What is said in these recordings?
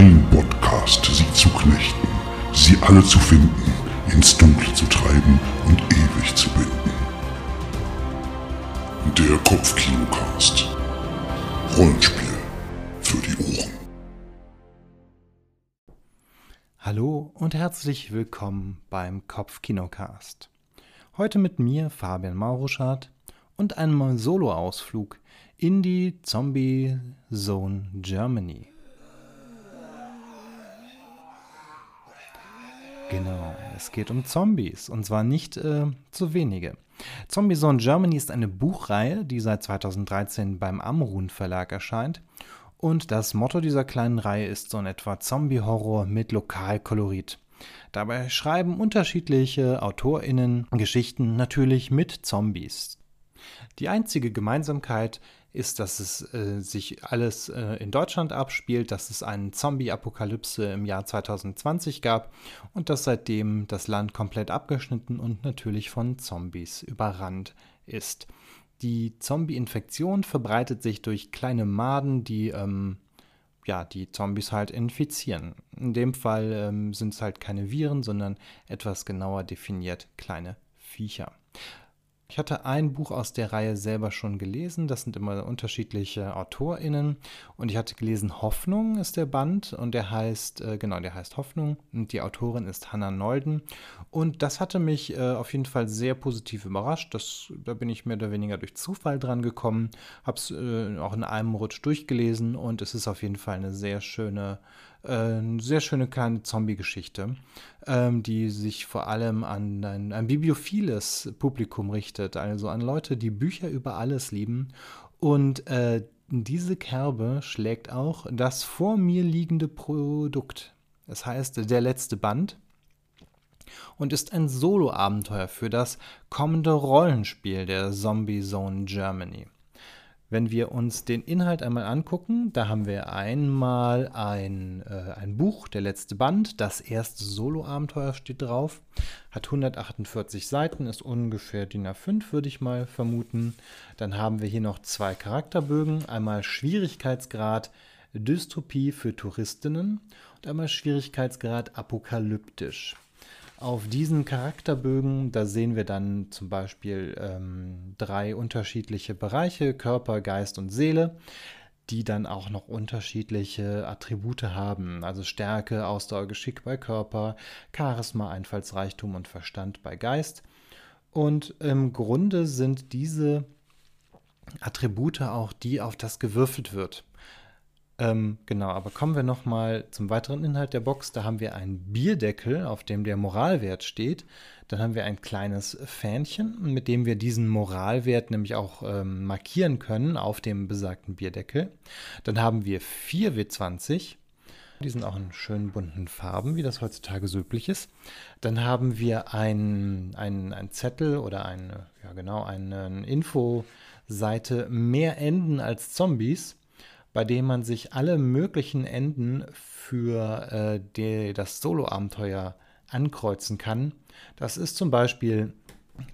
Ein Podcast, sie zu knechten, sie alle zu finden, ins Dunkle zu treiben und ewig zu binden. Der Kopfkinocast. Rollenspiel für die Ohren. Hallo und herzlich willkommen beim Kopfkinocast. Heute mit mir Fabian Mauruschardt und einem Solo-Ausflug in die Zombie Zone Germany. Genau, es geht um Zombies und zwar nicht äh, zu wenige. Zombie Zone Germany ist eine Buchreihe, die seit 2013 beim Amrun Verlag erscheint. Und das Motto dieser kleinen Reihe ist so in etwa Zombie-Horror mit Lokalkolorit. Dabei schreiben unterschiedliche AutorInnen Geschichten natürlich mit Zombies. Die einzige Gemeinsamkeit ist, dass es äh, sich alles äh, in Deutschland abspielt, dass es eine Zombie-Apokalypse im Jahr 2020 gab und dass seitdem das Land komplett abgeschnitten und natürlich von Zombies überrannt ist. Die Zombie-Infektion verbreitet sich durch kleine Maden, die ähm, ja, die Zombies halt infizieren. In dem Fall ähm, sind es halt keine Viren, sondern etwas genauer definiert kleine Viecher. Ich hatte ein Buch aus der Reihe selber schon gelesen. Das sind immer unterschiedliche AutorInnen. Und ich hatte gelesen, Hoffnung ist der Band. Und der heißt, äh, genau, der heißt Hoffnung. Und die Autorin ist Hannah Nolden. Und das hatte mich äh, auf jeden Fall sehr positiv überrascht. Das, da bin ich mehr oder weniger durch Zufall dran gekommen. Habe es äh, auch in einem Rutsch durchgelesen. Und es ist auf jeden Fall eine sehr schöne eine äh, sehr schöne kleine Zombie-Geschichte, ähm, die sich vor allem an ein, ein bibliophiles Publikum richtet, also an Leute, die Bücher über alles lieben. Und äh, diese Kerbe schlägt auch das vor mir liegende Produkt. Das heißt, der letzte Band und ist ein Solo-Abenteuer für das kommende Rollenspiel der Zombie Zone Germany. Wenn wir uns den Inhalt einmal angucken, da haben wir einmal ein, äh, ein Buch, der letzte Band, das erste Solo-Abenteuer steht drauf, hat 148 Seiten, ist ungefähr DIN A5, würde ich mal vermuten. Dann haben wir hier noch zwei Charakterbögen, einmal Schwierigkeitsgrad Dystopie für Touristinnen und einmal Schwierigkeitsgrad apokalyptisch. Auf diesen Charakterbögen, da sehen wir dann zum Beispiel ähm, drei unterschiedliche Bereiche, Körper, Geist und Seele, die dann auch noch unterschiedliche Attribute haben. Also Stärke, Ausdauer, Geschick bei Körper, Charisma, Einfallsreichtum und Verstand bei Geist. Und im Grunde sind diese Attribute auch die, auf das gewürfelt wird. Ähm, genau, aber kommen wir nochmal zum weiteren Inhalt der Box. Da haben wir einen Bierdeckel, auf dem der Moralwert steht. Dann haben wir ein kleines Fähnchen, mit dem wir diesen Moralwert nämlich auch ähm, markieren können auf dem besagten Bierdeckel. Dann haben wir 4 W20. Die sind auch in schönen bunten Farben, wie das heutzutage so üblich ist. Dann haben wir einen ein Zettel oder eine, ja genau, eine Infoseite mehr Enden als Zombies bei dem man sich alle möglichen Enden für äh, die, das Solo-Abenteuer ankreuzen kann. Das ist zum Beispiel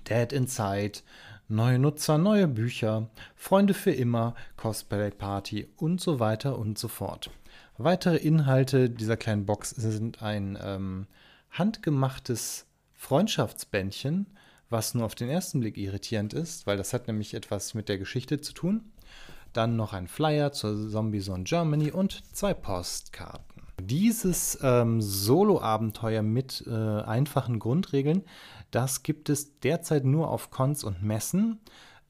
Dead Inside, neue Nutzer, neue Bücher, Freunde für immer, Cosplay Party und so weiter und so fort. Weitere Inhalte dieser kleinen Box sind ein ähm, handgemachtes Freundschaftsbändchen, was nur auf den ersten Blick irritierend ist, weil das hat nämlich etwas mit der Geschichte zu tun. Dann noch ein Flyer zur Zombie Zone Germany und zwei Postkarten. Dieses ähm, Solo-Abenteuer mit äh, einfachen Grundregeln, das gibt es derzeit nur auf Cons und Messen.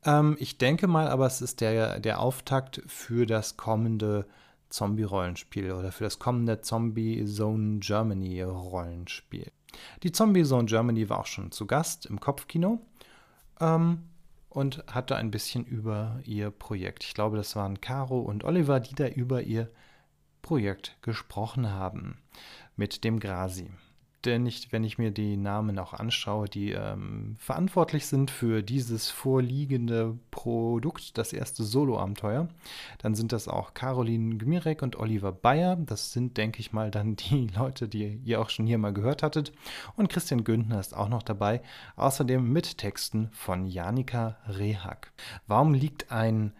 Ähm, ich denke mal, aber es ist der, der Auftakt für das kommende Zombie-Rollenspiel oder für das kommende Zombie Zone Germany Rollenspiel. Die Zombie Zone Germany war auch schon zu Gast im Kopfkino. Ähm, und hatte ein bisschen über ihr Projekt. Ich glaube, das waren Caro und Oliver, die da über ihr Projekt gesprochen haben mit dem Grasi denn nicht, wenn ich mir die Namen auch anschaue, die ähm, verantwortlich sind für dieses vorliegende Produkt, das erste Solo-Abenteuer, dann sind das auch Caroline Gmirek und Oliver Bayer. Das sind, denke ich mal, dann die Leute, die ihr auch schon hier mal gehört hattet. Und Christian Günther ist auch noch dabei, außerdem mit Texten von Janika Rehak. Warum liegt ein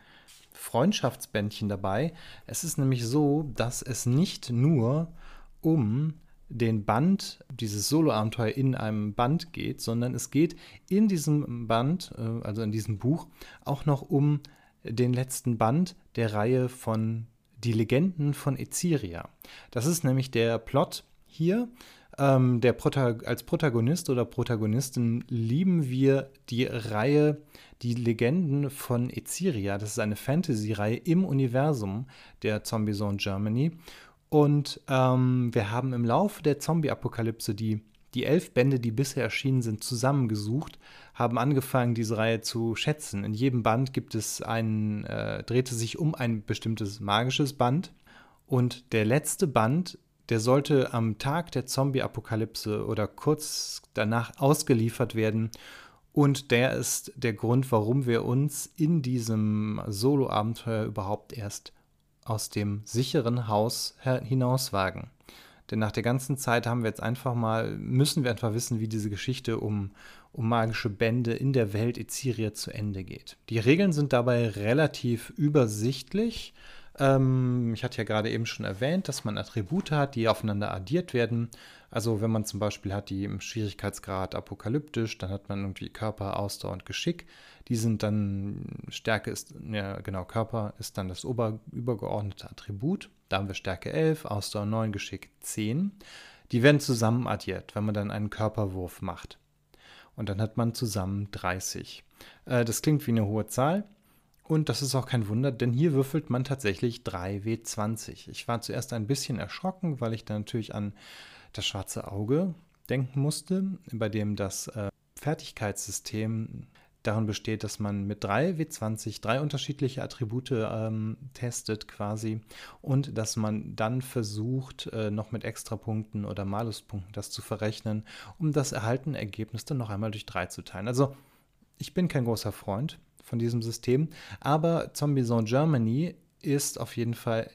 Freundschaftsbändchen dabei. Es ist nämlich so, dass es nicht nur um den Band, dieses Solo-Abenteuer in einem Band geht, sondern es geht in diesem Band, äh, also in diesem Buch, auch noch um den letzten Band der Reihe von Die Legenden von Eziria. Das ist nämlich der Plot hier. Ähm, der Protag als Protagonist oder Protagonistin lieben wir die Reihe Die Legenden von Eziria. Das ist eine Fantasy-Reihe im Universum der Zombie Zone Germany. Und ähm, wir haben im Laufe der Zombie-Apokalypse die, die elf Bände, die bisher erschienen sind, zusammengesucht, haben angefangen, diese Reihe zu schätzen. In jedem Band gibt es einen, äh, drehte sich um ein bestimmtes magisches Band. Und der letzte Band, der sollte am Tag der Zombie-Apokalypse oder kurz danach ausgeliefert werden. Und der ist der Grund, warum wir uns in diesem Solo-Abenteuer überhaupt erst aus dem sicheren Haus hinauswagen. Denn nach der ganzen Zeit haben wir jetzt einfach mal, müssen wir einfach wissen, wie diese Geschichte um, um magische Bände in der Welt Eziria zu Ende geht. Die Regeln sind dabei relativ übersichtlich. Ähm, ich hatte ja gerade eben schon erwähnt, dass man Attribute hat, die aufeinander addiert werden. Also wenn man zum Beispiel hat die im Schwierigkeitsgrad apokalyptisch, dann hat man irgendwie Körper, Ausdauer und Geschick. Die sind dann, Stärke ist, ja genau, Körper ist dann das ober, übergeordnete Attribut. Da haben wir Stärke 11, Ausdauer 9, Geschick 10. Die werden zusammen addiert, wenn man dann einen Körperwurf macht. Und dann hat man zusammen 30. Äh, das klingt wie eine hohe Zahl. Und das ist auch kein Wunder, denn hier würfelt man tatsächlich 3W20. Ich war zuerst ein bisschen erschrocken, weil ich da natürlich an das schwarze Auge denken musste, bei dem das äh, Fertigkeitssystem darin besteht, dass man mit 3 W20 drei unterschiedliche Attribute ähm, testet quasi und dass man dann versucht, äh, noch mit Extrapunkten oder Maluspunkten das zu verrechnen, um das erhaltene Ergebnis dann noch einmal durch 3 zu teilen. Also ich bin kein großer Freund von diesem System, aber Zombie Zone Germany ist auf jeden Fall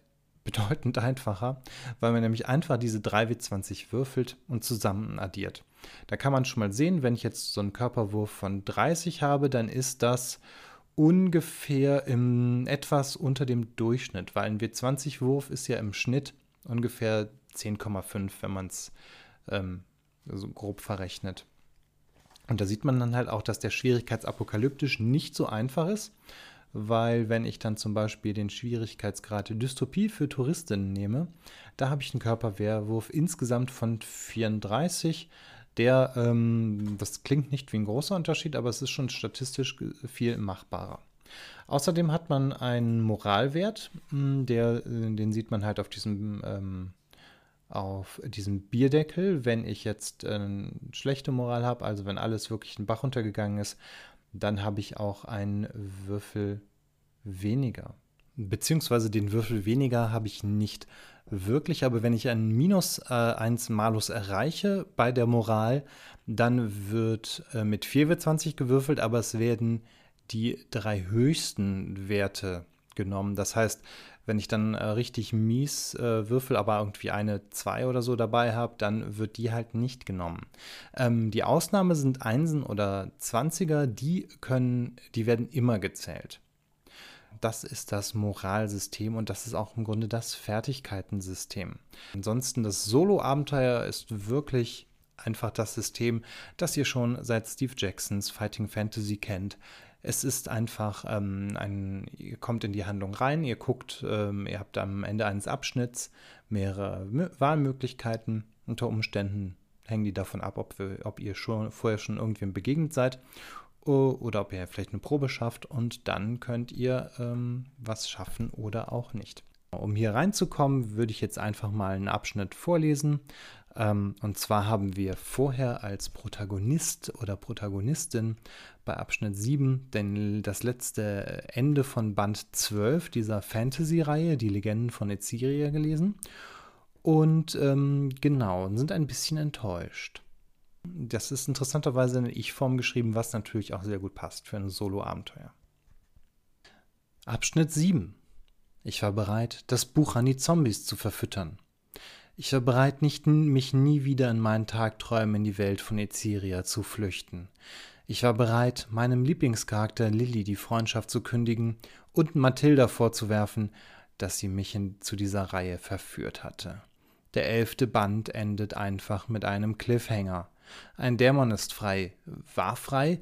bedeutend einfacher, weil man nämlich einfach diese 3W20 würfelt und zusammen addiert. Da kann man schon mal sehen, wenn ich jetzt so einen Körperwurf von 30 habe, dann ist das ungefähr im, etwas unter dem Durchschnitt, weil ein W20-Wurf ist ja im Schnitt ungefähr 10,5, wenn man es ähm, so grob verrechnet. Und da sieht man dann halt auch, dass der Schwierigkeitsapokalyptisch nicht so einfach ist, weil wenn ich dann zum Beispiel den Schwierigkeitsgrad Dystopie für Touristinnen nehme, da habe ich einen Körperwehrwurf insgesamt von 34. Der, ähm, das klingt nicht wie ein großer Unterschied, aber es ist schon statistisch viel machbarer. Außerdem hat man einen Moralwert, hm, der, äh, den sieht man halt auf diesem, ähm, auf diesem Bierdeckel. Wenn ich jetzt äh, schlechte Moral habe, also wenn alles wirklich in den Bach runtergegangen ist, dann habe ich auch einen Würfel weniger. Beziehungsweise den Würfel weniger habe ich nicht wirklich, aber wenn ich einen Minus äh, 1 Malus erreiche bei der Moral, dann wird äh, mit 4 wird 20 gewürfelt, aber es werden die drei höchsten Werte genommen. Das heißt, wenn ich dann äh, richtig mies äh, würfel, aber irgendwie eine 2 oder so dabei habe, dann wird die halt nicht genommen. Ähm, die Ausnahme sind Einsen oder Zwanziger, die können, die werden immer gezählt. Das ist das Moralsystem und das ist auch im Grunde das Fertigkeitensystem. Ansonsten das Solo-Abenteuer ist wirklich einfach das System, das ihr schon seit Steve Jacksons Fighting Fantasy kennt. Es ist einfach ähm, ein, ihr kommt in die Handlung rein, ihr guckt, ähm, ihr habt am Ende eines Abschnitts mehrere Wahlmöglichkeiten. Unter Umständen hängen die davon ab, ob, wir, ob ihr schon vorher schon irgendwem begegnet seid oder ob ihr vielleicht eine Probe schafft und dann könnt ihr ähm, was schaffen oder auch nicht. Um hier reinzukommen, würde ich jetzt einfach mal einen Abschnitt vorlesen. Ähm, und zwar haben wir vorher als Protagonist oder Protagonistin bei Abschnitt 7 denn das letzte Ende von Band 12 dieser Fantasy-Reihe, die Legenden von Eziria, gelesen. Und ähm, genau, sind ein bisschen enttäuscht. Das ist interessanterweise in Ich-Form geschrieben, was natürlich auch sehr gut passt für ein Solo-Abenteuer. Abschnitt 7. Ich war bereit, das Buch an die Zombies zu verfüttern. Ich war bereit, nicht, mich nie wieder in meinen Tagträumen in die Welt von Eziria zu flüchten. Ich war bereit, meinem Lieblingscharakter Lilly die Freundschaft zu kündigen und Mathilda vorzuwerfen, dass sie mich in, zu dieser Reihe verführt hatte. Der elfte Band endet einfach mit einem Cliffhanger. Ein Dämon ist frei. War frei?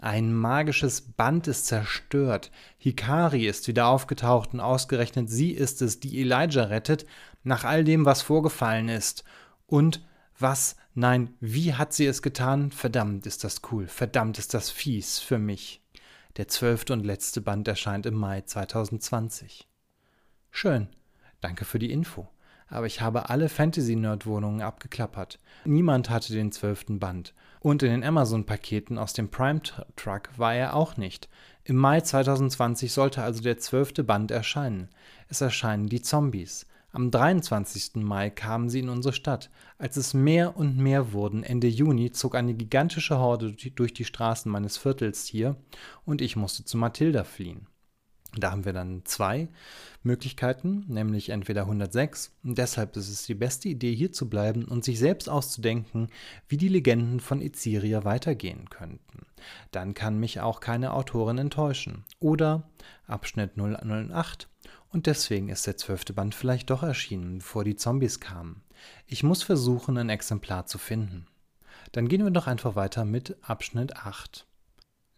Ein magisches Band ist zerstört. Hikari ist wieder aufgetaucht und ausgerechnet sie ist es, die Elijah rettet, nach all dem, was vorgefallen ist. Und was, nein, wie hat sie es getan? Verdammt ist das cool, verdammt ist das fies für mich. Der zwölfte und letzte Band erscheint im Mai 2020. Schön, danke für die Info aber ich habe alle Fantasy-Nerd-Wohnungen abgeklappert. Niemand hatte den zwölften Band. Und in den Amazon-Paketen aus dem Prime-Truck war er auch nicht. Im Mai 2020 sollte also der zwölfte Band erscheinen. Es erscheinen die Zombies. Am 23. Mai kamen sie in unsere Stadt. Als es mehr und mehr wurden, Ende Juni zog eine gigantische Horde durch die Straßen meines Viertels hier und ich musste zu Mathilda fliehen. Da haben wir dann zwei Möglichkeiten, nämlich entweder 106, und deshalb ist es die beste Idee, hier zu bleiben und sich selbst auszudenken, wie die Legenden von Eziria weitergehen könnten. Dann kann mich auch keine Autorin enttäuschen. Oder Abschnitt 008, und deswegen ist der zwölfte Band vielleicht doch erschienen, bevor die Zombies kamen. Ich muss versuchen, ein Exemplar zu finden. Dann gehen wir doch einfach weiter mit Abschnitt 8.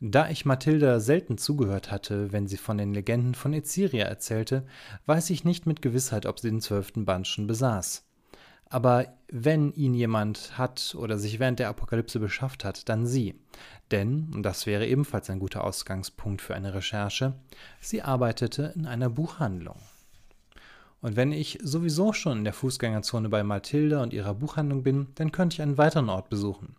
Da ich Mathilda selten zugehört hatte, wenn sie von den Legenden von Eziria erzählte, weiß ich nicht mit Gewissheit, ob sie den zwölften Band schon besaß. Aber wenn ihn jemand hat oder sich während der Apokalypse beschafft hat, dann sie. Denn, und das wäre ebenfalls ein guter Ausgangspunkt für eine Recherche, sie arbeitete in einer Buchhandlung. Und wenn ich sowieso schon in der Fußgängerzone bei Mathilda und ihrer Buchhandlung bin, dann könnte ich einen weiteren Ort besuchen,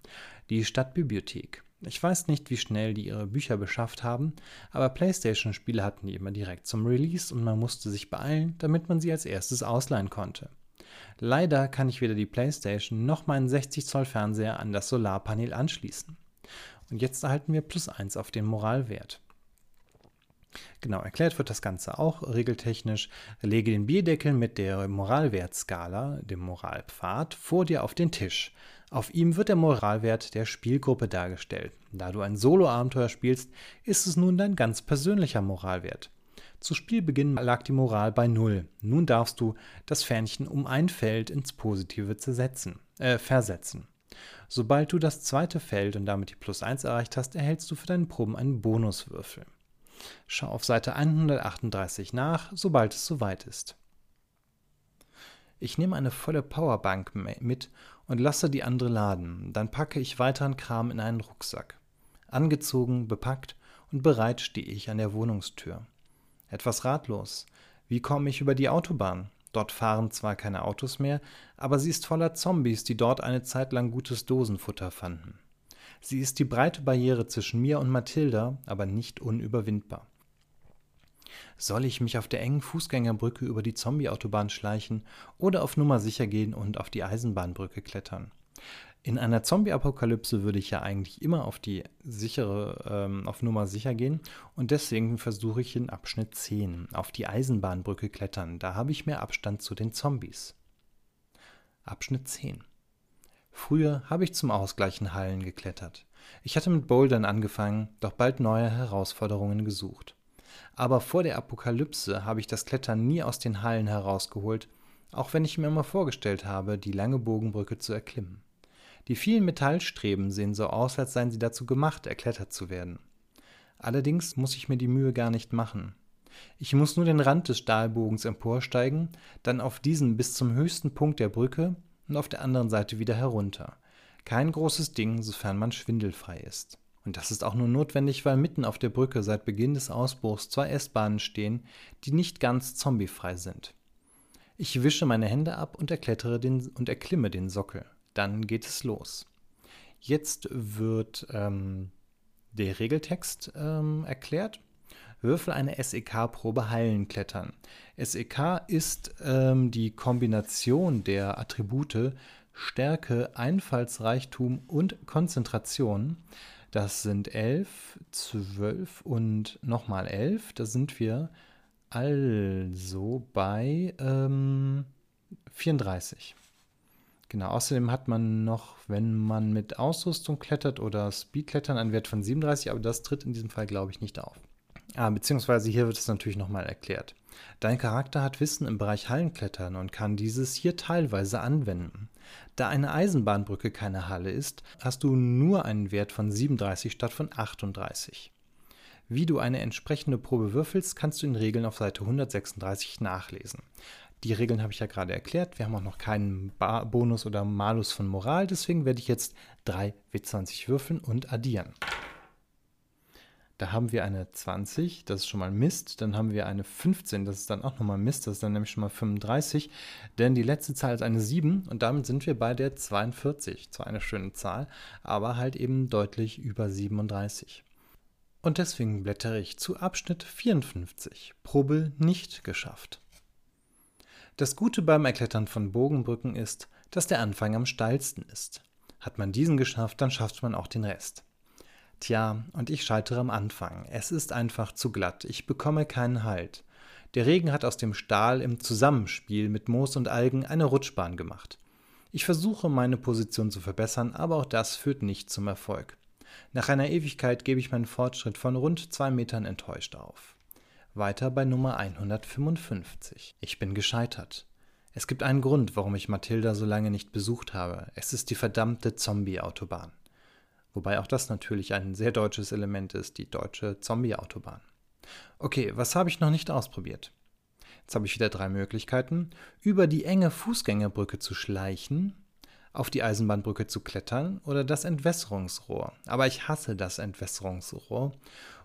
die Stadtbibliothek. Ich weiß nicht, wie schnell die ihre Bücher beschafft haben, aber PlayStation-Spiele hatten die immer direkt zum Release und man musste sich beeilen, damit man sie als erstes ausleihen konnte. Leider kann ich weder die PlayStation noch meinen 60 Zoll Fernseher an das Solarpanel anschließen. Und jetzt erhalten wir plus 1 auf den Moralwert. Genau, erklärt wird das Ganze auch regeltechnisch. Lege den Bierdeckel mit der Moralwertskala, dem Moralpfad, vor dir auf den Tisch. Auf ihm wird der Moralwert der Spielgruppe dargestellt. Da du ein Solo-Abenteuer spielst, ist es nun dein ganz persönlicher Moralwert. Zu Spielbeginn lag die Moral bei 0. Nun darfst du das Fähnchen um ein Feld ins Positive zersetzen, äh, versetzen. Sobald du das zweite Feld und damit die Plus 1 erreicht hast, erhältst du für deine Proben einen Bonuswürfel. Schau auf Seite 138 nach, sobald es soweit ist. Ich nehme eine volle Powerbank mit und lasse die andere laden. Dann packe ich weiteren Kram in einen Rucksack. Angezogen, bepackt und bereit stehe ich an der Wohnungstür. Etwas ratlos. Wie komme ich über die Autobahn? Dort fahren zwar keine Autos mehr, aber sie ist voller Zombies, die dort eine Zeit lang gutes Dosenfutter fanden. Sie ist die breite Barriere zwischen mir und Mathilda, aber nicht unüberwindbar. Soll ich mich auf der engen Fußgängerbrücke über die Zombie-Autobahn schleichen oder auf Nummer sicher gehen und auf die Eisenbahnbrücke klettern? In einer Zombie-Apokalypse würde ich ja eigentlich immer auf die sichere, ähm, auf Nummer sicher gehen und deswegen versuche ich in Abschnitt 10 auf die Eisenbahnbrücke klettern. Da habe ich mehr Abstand zu den Zombies. Abschnitt 10 Früher habe ich zum Ausgleichen Hallen geklettert. Ich hatte mit Bouldern angefangen, doch bald neue Herausforderungen gesucht. Aber vor der Apokalypse habe ich das Klettern nie aus den Hallen herausgeholt, auch wenn ich mir immer vorgestellt habe, die lange Bogenbrücke zu erklimmen. Die vielen Metallstreben sehen so aus, als seien sie dazu gemacht, erklettert zu werden. Allerdings muss ich mir die Mühe gar nicht machen. Ich muss nur den Rand des Stahlbogens emporsteigen, dann auf diesen bis zum höchsten Punkt der Brücke und auf der anderen Seite wieder herunter. Kein großes Ding, sofern man schwindelfrei ist. Und das ist auch nur notwendig, weil mitten auf der Brücke seit Beginn des Ausbruchs zwei S-Bahnen stehen, die nicht ganz zombiefrei sind. Ich wische meine Hände ab und erklettere den und erklimme den Sockel. Dann geht es los. Jetzt wird ähm, der Regeltext ähm, erklärt. Würfel eine SEK-Probe heilen klettern. SEK ist ähm, die Kombination der Attribute Stärke, Einfallsreichtum und Konzentration. Das sind 11, 12 und nochmal 11. Da sind wir also bei ähm, 34. Genau, außerdem hat man noch, wenn man mit Ausrüstung klettert oder Speedklettern, einen Wert von 37, aber das tritt in diesem Fall, glaube ich, nicht auf. Ah, beziehungsweise hier wird es natürlich nochmal erklärt. Dein Charakter hat Wissen im Bereich Hallenklettern und kann dieses hier teilweise anwenden. Da eine Eisenbahnbrücke keine Halle ist, hast du nur einen Wert von 37 statt von 38. Wie du eine entsprechende Probe würfelst, kannst du in Regeln auf Seite 136 nachlesen. Die Regeln habe ich ja gerade erklärt. Wir haben auch noch keinen ba Bonus oder Malus von Moral, deswegen werde ich jetzt 3 W20 würfeln und addieren. Da haben wir eine 20, das ist schon mal Mist. Dann haben wir eine 15, das ist dann auch nochmal Mist, das ist dann nämlich schon mal 35. Denn die letzte Zahl ist eine 7 und damit sind wir bei der 42. Zwar eine schöne Zahl, aber halt eben deutlich über 37. Und deswegen blättere ich zu Abschnitt 54. Probe nicht geschafft. Das Gute beim Erklettern von Bogenbrücken ist, dass der Anfang am steilsten ist. Hat man diesen geschafft, dann schafft man auch den Rest. Tja, und ich scheitere am Anfang. Es ist einfach zu glatt. Ich bekomme keinen Halt. Der Regen hat aus dem Stahl im Zusammenspiel mit Moos und Algen eine Rutschbahn gemacht. Ich versuche, meine Position zu verbessern, aber auch das führt nicht zum Erfolg. Nach einer Ewigkeit gebe ich meinen Fortschritt von rund zwei Metern enttäuscht auf. Weiter bei Nummer 155. Ich bin gescheitert. Es gibt einen Grund, warum ich Mathilda so lange nicht besucht habe. Es ist die verdammte Zombie-Autobahn. Wobei auch das natürlich ein sehr deutsches Element ist, die deutsche Zombie-Autobahn. Okay, was habe ich noch nicht ausprobiert? Jetzt habe ich wieder drei Möglichkeiten. Über die enge Fußgängerbrücke zu schleichen, auf die Eisenbahnbrücke zu klettern oder das Entwässerungsrohr. Aber ich hasse das Entwässerungsrohr.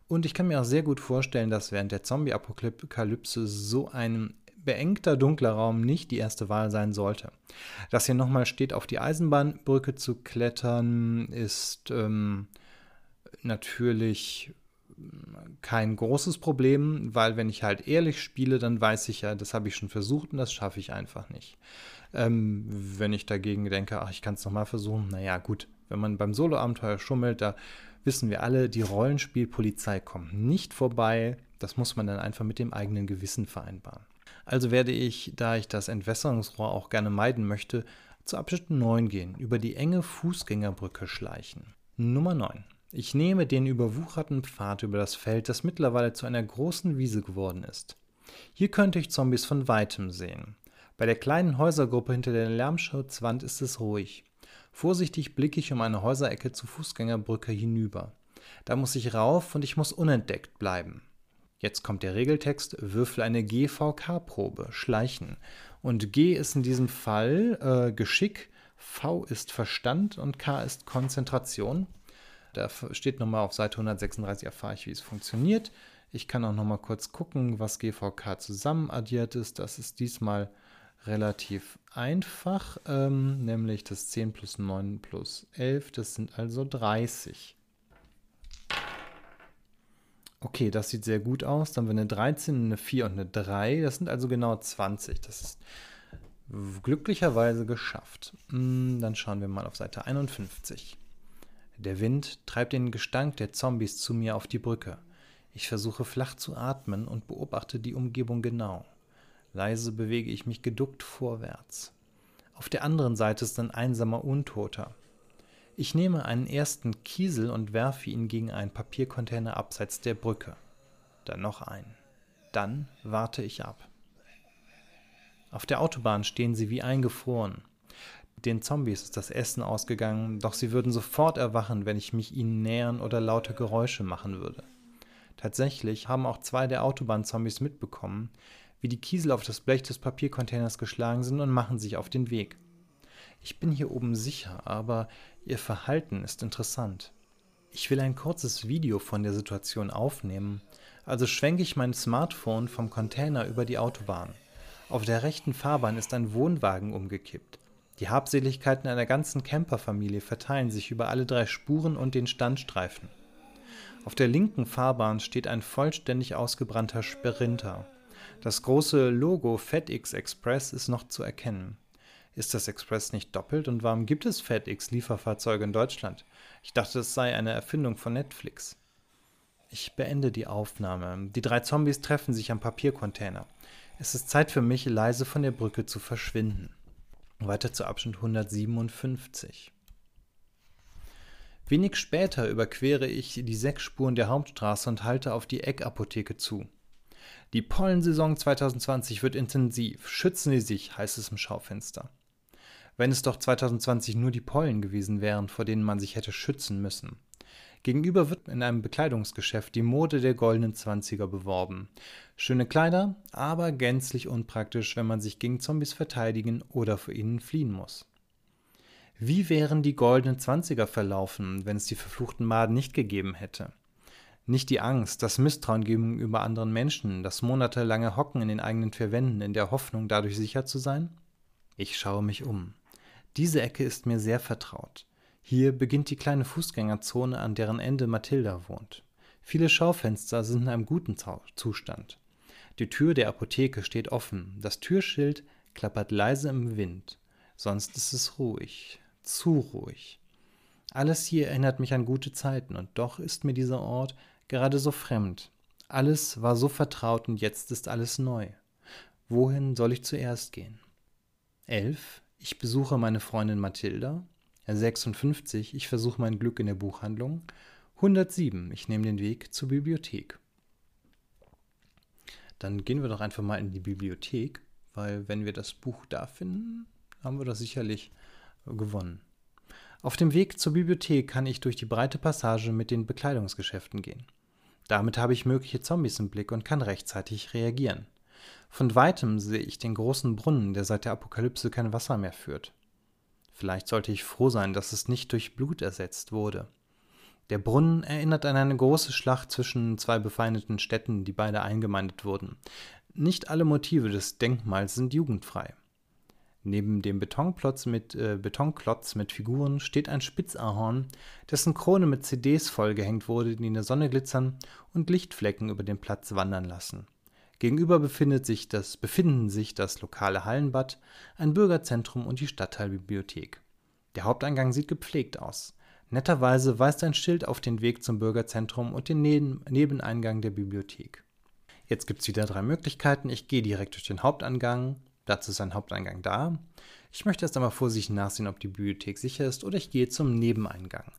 Und ich kann mir auch sehr gut vorstellen, dass während der Zombie-Apokalypse so ein beengter dunkler Raum nicht die erste Wahl sein sollte. Dass hier nochmal steht, auf die Eisenbahnbrücke zu klettern, ist ähm, natürlich kein großes Problem, weil wenn ich halt ehrlich spiele, dann weiß ich ja, das habe ich schon versucht und das schaffe ich einfach nicht. Ähm, wenn ich dagegen denke, ach, ich kann es nochmal versuchen, naja gut, wenn man beim Solo-Abenteuer schummelt, da wissen wir alle, die Rollenspielpolizei kommt nicht vorbei. Das muss man dann einfach mit dem eigenen Gewissen vereinbaren. Also werde ich, da ich das Entwässerungsrohr auch gerne meiden möchte, zu Abschnitt 9 gehen, über die enge Fußgängerbrücke schleichen. Nummer 9. Ich nehme den überwucherten Pfad über das Feld, das mittlerweile zu einer großen Wiese geworden ist. Hier könnte ich Zombies von weitem sehen. Bei der kleinen Häusergruppe hinter der Lärmschutzwand ist es ruhig. Vorsichtig blicke ich um eine Häuserecke zur Fußgängerbrücke hinüber. Da muss ich rauf und ich muss unentdeckt bleiben. Jetzt kommt der Regeltext, würfel eine GVK-Probe, Schleichen. Und G ist in diesem Fall äh, Geschick, V ist Verstand und K ist Konzentration. Da steht nochmal auf Seite 136, erfahre ich, wie es funktioniert. Ich kann auch nochmal kurz gucken, was GVK zusammen addiert ist. Das ist diesmal relativ einfach, ähm, nämlich das 10 plus 9 plus 11, das sind also 30. Okay, das sieht sehr gut aus. Dann haben wir eine 13, eine 4 und eine 3. Das sind also genau 20. Das ist glücklicherweise geschafft. Hm, dann schauen wir mal auf Seite 51. Der Wind treibt den Gestank der Zombies zu mir auf die Brücke. Ich versuche flach zu atmen und beobachte die Umgebung genau. Leise bewege ich mich geduckt vorwärts. Auf der anderen Seite ist ein einsamer Untoter. Ich nehme einen ersten Kiesel und werfe ihn gegen einen Papiercontainer abseits der Brücke. Dann noch einen. Dann warte ich ab. Auf der Autobahn stehen sie wie eingefroren. Den Zombies ist das Essen ausgegangen, doch sie würden sofort erwachen, wenn ich mich ihnen nähern oder laute Geräusche machen würde. Tatsächlich haben auch zwei der Autobahnzombies mitbekommen, wie die Kiesel auf das Blech des Papiercontainers geschlagen sind und machen sich auf den Weg. Ich bin hier oben sicher, aber Ihr Verhalten ist interessant. Ich will ein kurzes Video von der Situation aufnehmen, also schwenke ich mein Smartphone vom Container über die Autobahn. Auf der rechten Fahrbahn ist ein Wohnwagen umgekippt. Die Habseligkeiten einer ganzen Camperfamilie verteilen sich über alle drei Spuren und den Standstreifen. Auf der linken Fahrbahn steht ein vollständig ausgebrannter Sprinter. Das große Logo FedEx Express ist noch zu erkennen. Ist das Express nicht doppelt und warum gibt es FedEx-Lieferfahrzeuge in Deutschland? Ich dachte, es sei eine Erfindung von Netflix. Ich beende die Aufnahme. Die drei Zombies treffen sich am Papiercontainer. Es ist Zeit für mich, leise von der Brücke zu verschwinden. Weiter zu Abschnitt 157. Wenig später überquere ich die sechs Spuren der Hauptstraße und halte auf die Eckapotheke zu. Die Pollensaison 2020 wird intensiv. Schützen Sie sich, heißt es im Schaufenster. Wenn es doch 2020 nur die Pollen gewesen wären, vor denen man sich hätte schützen müssen. Gegenüber wird in einem Bekleidungsgeschäft die Mode der goldenen Zwanziger beworben. Schöne Kleider, aber gänzlich unpraktisch, wenn man sich gegen Zombies verteidigen oder vor ihnen fliehen muss. Wie wären die goldenen Zwanziger verlaufen, wenn es die verfluchten Maden nicht gegeben hätte? Nicht die Angst, das Misstrauen gegenüber anderen Menschen, das monatelange Hocken in den eigenen vier Wänden in der Hoffnung, dadurch sicher zu sein? Ich schaue mich um. Diese Ecke ist mir sehr vertraut. Hier beginnt die kleine Fußgängerzone, an deren Ende Mathilda wohnt. Viele Schaufenster sind in einem guten Zustand. Die Tür der Apotheke steht offen, das Türschild klappert leise im Wind. Sonst ist es ruhig, zu ruhig. Alles hier erinnert mich an gute Zeiten, und doch ist mir dieser Ort gerade so fremd. Alles war so vertraut und jetzt ist alles neu. Wohin soll ich zuerst gehen? Elf. Ich besuche meine Freundin Mathilda. 56, ich versuche mein Glück in der Buchhandlung. 107, ich nehme den Weg zur Bibliothek. Dann gehen wir doch einfach mal in die Bibliothek, weil wenn wir das Buch da finden, haben wir das sicherlich gewonnen. Auf dem Weg zur Bibliothek kann ich durch die breite Passage mit den Bekleidungsgeschäften gehen. Damit habe ich mögliche Zombies im Blick und kann rechtzeitig reagieren. Von weitem sehe ich den großen Brunnen, der seit der Apokalypse kein Wasser mehr führt. Vielleicht sollte ich froh sein, dass es nicht durch Blut ersetzt wurde. Der Brunnen erinnert an eine große Schlacht zwischen zwei befeindeten Städten, die beide eingemeindet wurden. Nicht alle Motive des Denkmals sind jugendfrei. Neben dem Betonklotz mit, äh, Betonklotz mit Figuren steht ein Spitzahorn, dessen Krone mit CDs vollgehängt wurde, die in der Sonne glitzern und Lichtflecken über den Platz wandern lassen. Gegenüber befindet sich das, befinden sich das lokale Hallenbad, ein Bürgerzentrum und die Stadtteilbibliothek. Der Haupteingang sieht gepflegt aus. Netterweise weist ein Schild auf den Weg zum Bürgerzentrum und den Nebeneingang der Bibliothek. Jetzt gibt es wieder drei Möglichkeiten. Ich gehe direkt durch den Haupteingang. Dazu ist ein Haupteingang da. Ich möchte erst einmal vorsichtig nachsehen, ob die Bibliothek sicher ist, oder ich gehe zum Nebeneingang.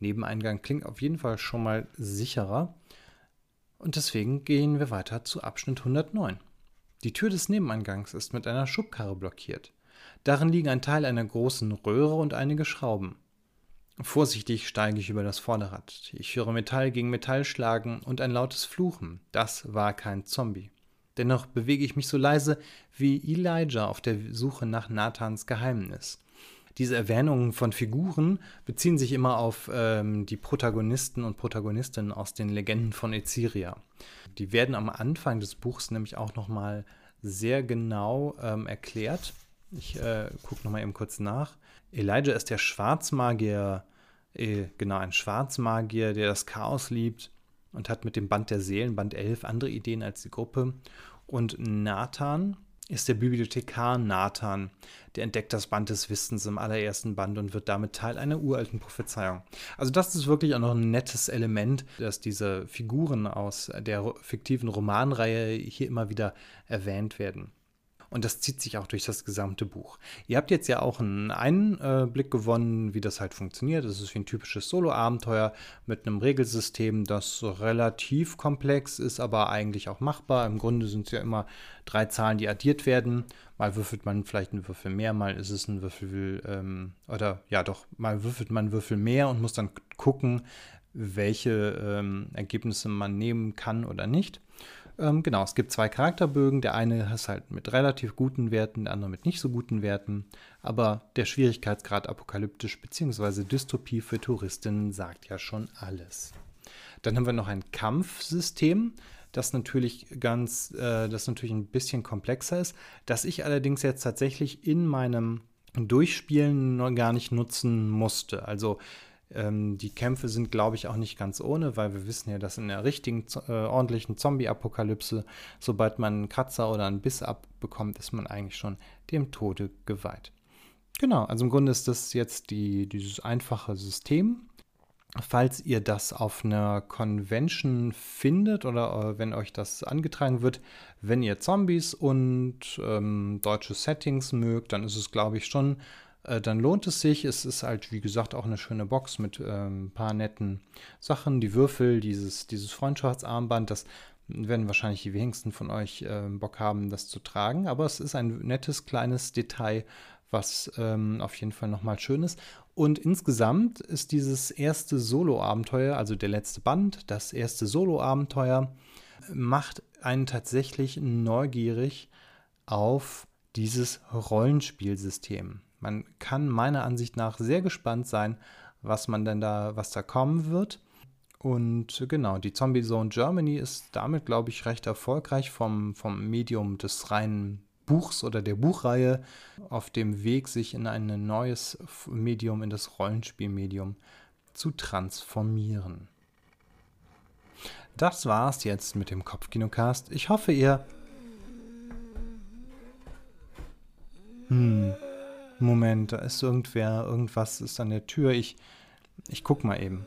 Nebeneingang klingt auf jeden Fall schon mal sicherer. Und deswegen gehen wir weiter zu Abschnitt 109. Die Tür des Nebeneingangs ist mit einer Schubkarre blockiert. Darin liegen ein Teil einer großen Röhre und einige Schrauben. Vorsichtig steige ich über das Vorderrad. Ich höre Metall gegen Metall schlagen und ein lautes Fluchen. Das war kein Zombie. Dennoch bewege ich mich so leise wie Elijah auf der Suche nach Nathans Geheimnis diese Erwähnungen von Figuren beziehen sich immer auf ähm, die Protagonisten und Protagonistinnen aus den Legenden von Eziria. Die werden am Anfang des Buchs nämlich auch nochmal sehr genau ähm, erklärt. Ich äh, gucke nochmal eben kurz nach. Elijah ist der Schwarzmagier, äh, genau, ein Schwarzmagier, der das Chaos liebt und hat mit dem Band der Seelen, Band 11, andere Ideen als die Gruppe. Und Nathan ist der Bibliothekar Nathan. Der entdeckt das Band des Wissens im allerersten Band und wird damit Teil einer uralten Prophezeiung. Also das ist wirklich auch noch ein nettes Element, dass diese Figuren aus der fiktiven Romanreihe hier immer wieder erwähnt werden. Und das zieht sich auch durch das gesamte Buch. Ihr habt jetzt ja auch einen Einblick gewonnen, wie das halt funktioniert. Es ist wie ein typisches Solo-Abenteuer mit einem Regelsystem, das relativ komplex ist, aber eigentlich auch machbar. Im Grunde sind es ja immer drei Zahlen, die addiert werden. Mal würfelt man vielleicht einen Würfel mehr, mal ist es ein Würfel, ähm, oder ja doch, mal würfelt man einen Würfel mehr und muss dann gucken, welche ähm, Ergebnisse man nehmen kann oder nicht. Ähm, genau, es gibt zwei Charakterbögen. Der eine ist halt mit relativ guten Werten, der andere mit nicht so guten Werten. Aber der Schwierigkeitsgrad apokalyptisch bzw. Dystopie für Touristinnen sagt ja schon alles. Dann haben wir noch ein Kampfsystem, das natürlich ganz, äh, das natürlich ein bisschen komplexer ist, das ich allerdings jetzt tatsächlich in meinem Durchspielen gar nicht nutzen musste. Also ähm, die Kämpfe sind, glaube ich, auch nicht ganz ohne, weil wir wissen ja, dass in der richtigen, äh, ordentlichen Zombie-Apokalypse, sobald man einen Kratzer oder einen Biss abbekommt, ist man eigentlich schon dem Tode geweiht. Genau, also im Grunde ist das jetzt die, dieses einfache System. falls ihr das auf einer Convention findet oder äh, wenn euch das angetragen wird, wenn ihr Zombies und ähm, deutsche Settings mögt, dann ist es, glaube ich, schon, äh, dann lohnt es sich. Es ist halt, wie gesagt, auch eine schöne Box mit äh, ein paar netten Sachen. Die Würfel, dieses, dieses Freundschaftsarmband, das werden wahrscheinlich die wenigsten von euch äh, Bock haben, das zu tragen. Aber es ist ein nettes kleines Detail, was ähm, auf jeden Fall nochmal schön ist. Und insgesamt ist dieses erste Solo-Abenteuer, also der letzte Band, das erste Solo-Abenteuer, macht einen tatsächlich neugierig auf dieses Rollenspielsystem. Man kann meiner Ansicht nach sehr gespannt sein, was man denn da, was da kommen wird. Und genau, die Zombie Zone Germany ist damit, glaube ich, recht erfolgreich vom, vom Medium des reinen Buchs oder der Buchreihe auf dem Weg, sich in ein neues Medium, in das Rollenspielmedium zu transformieren. Das war's jetzt mit dem Kopfkinocast. Ich hoffe, ihr. Hm. Moment, da ist irgendwer, irgendwas ist an der Tür. Ich, ich guck mal eben.